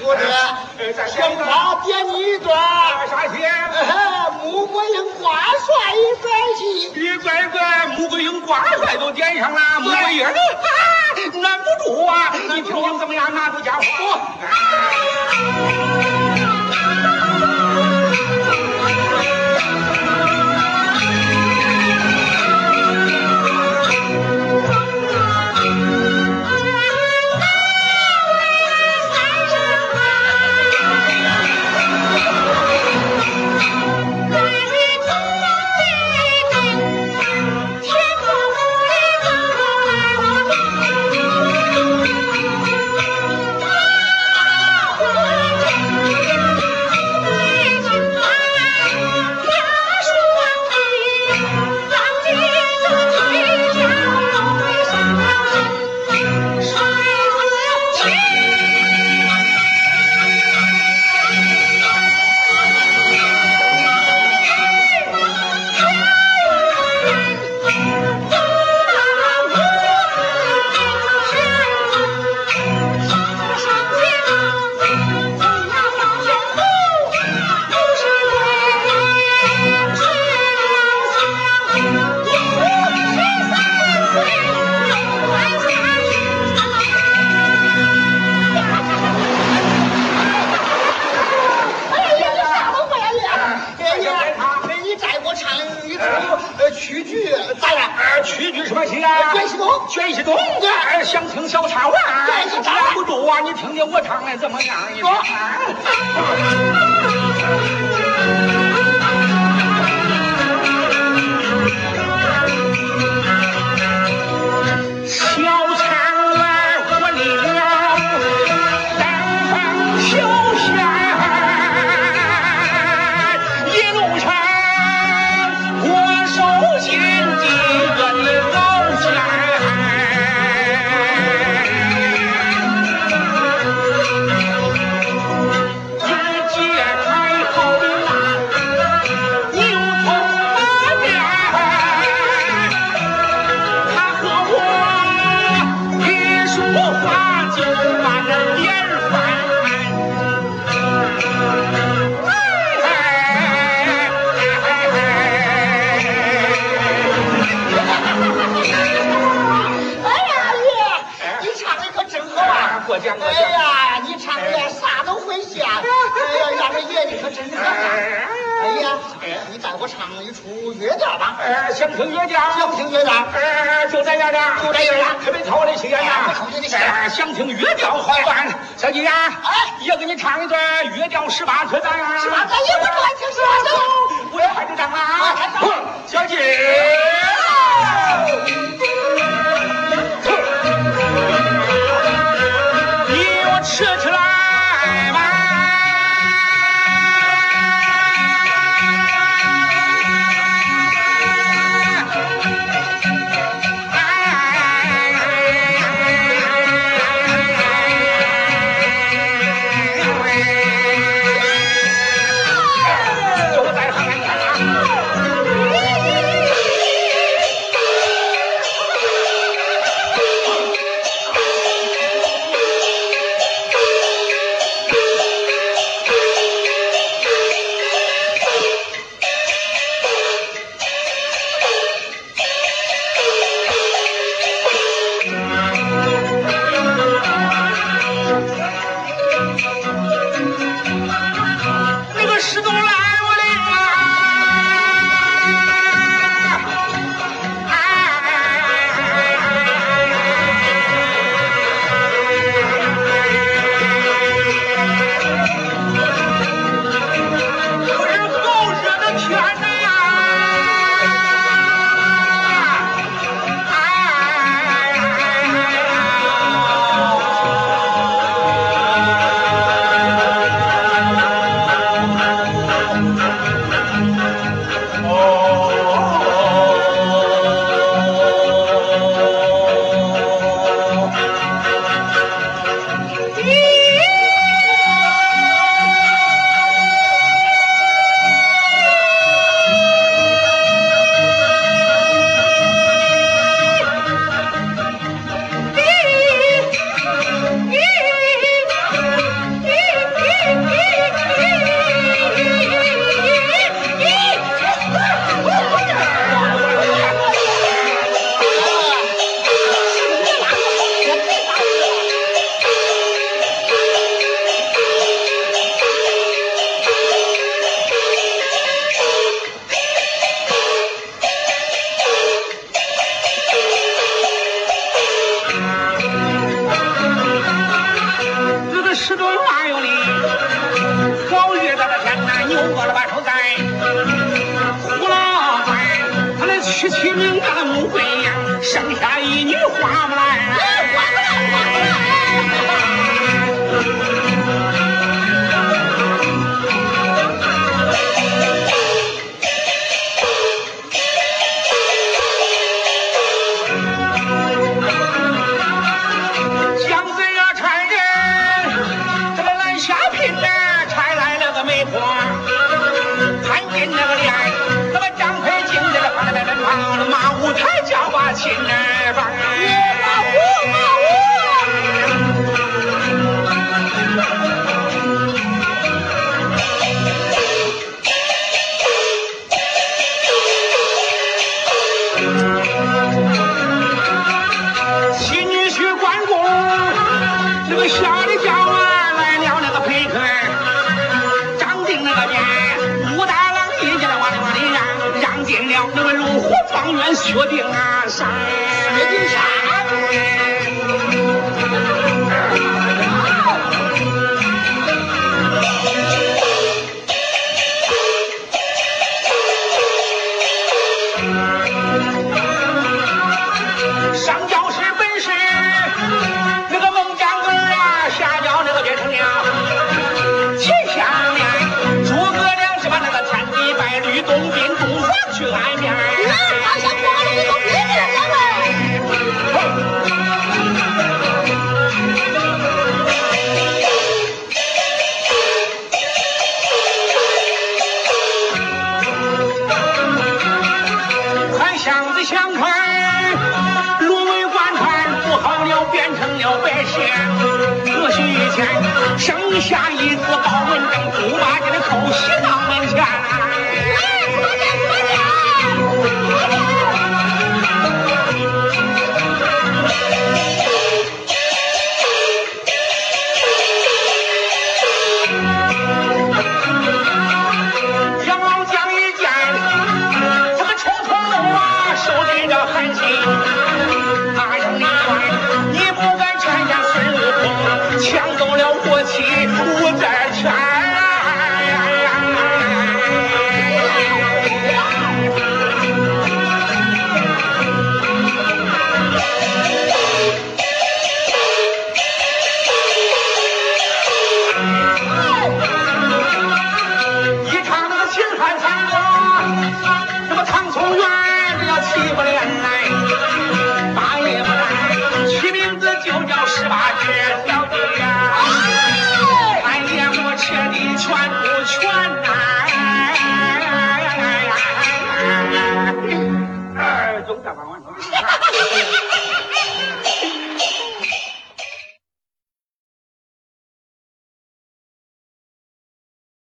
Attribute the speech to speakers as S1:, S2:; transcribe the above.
S1: 我这
S2: 想法
S1: 点你一段
S2: 啥戏？
S1: 穆桂英挂帅在戏。
S2: 你乖乖，穆桂英挂帅都点上了，穆桂英啊，拦不住啊！你听听怎么样？拿出家伙。卷起东子，想听小插话，拦不住啊！你听听我唱的怎么样？你说。啊
S1: 再给唱一出越调吧。
S2: 呃，想听越调，想听
S1: 越调。
S2: 呃，就在那儿呢，就在那儿。可别掏得起呀，我掏得。想听越调，好呀，小姐。哎，也给你唱一段越调十八段子。十八，不
S1: 听十八段？
S2: 我也爱听唱啊。小姐。都饿了半寿哉，胡老怪，他那娶妻名叫穆桂呀，生下一女，花木兰，花
S1: 木兰。
S2: 太叫把亲儿帮。我顶啊山，我顶
S1: 山。
S2: 百县特许一千生下一子包文正猪八戒的头喜当门前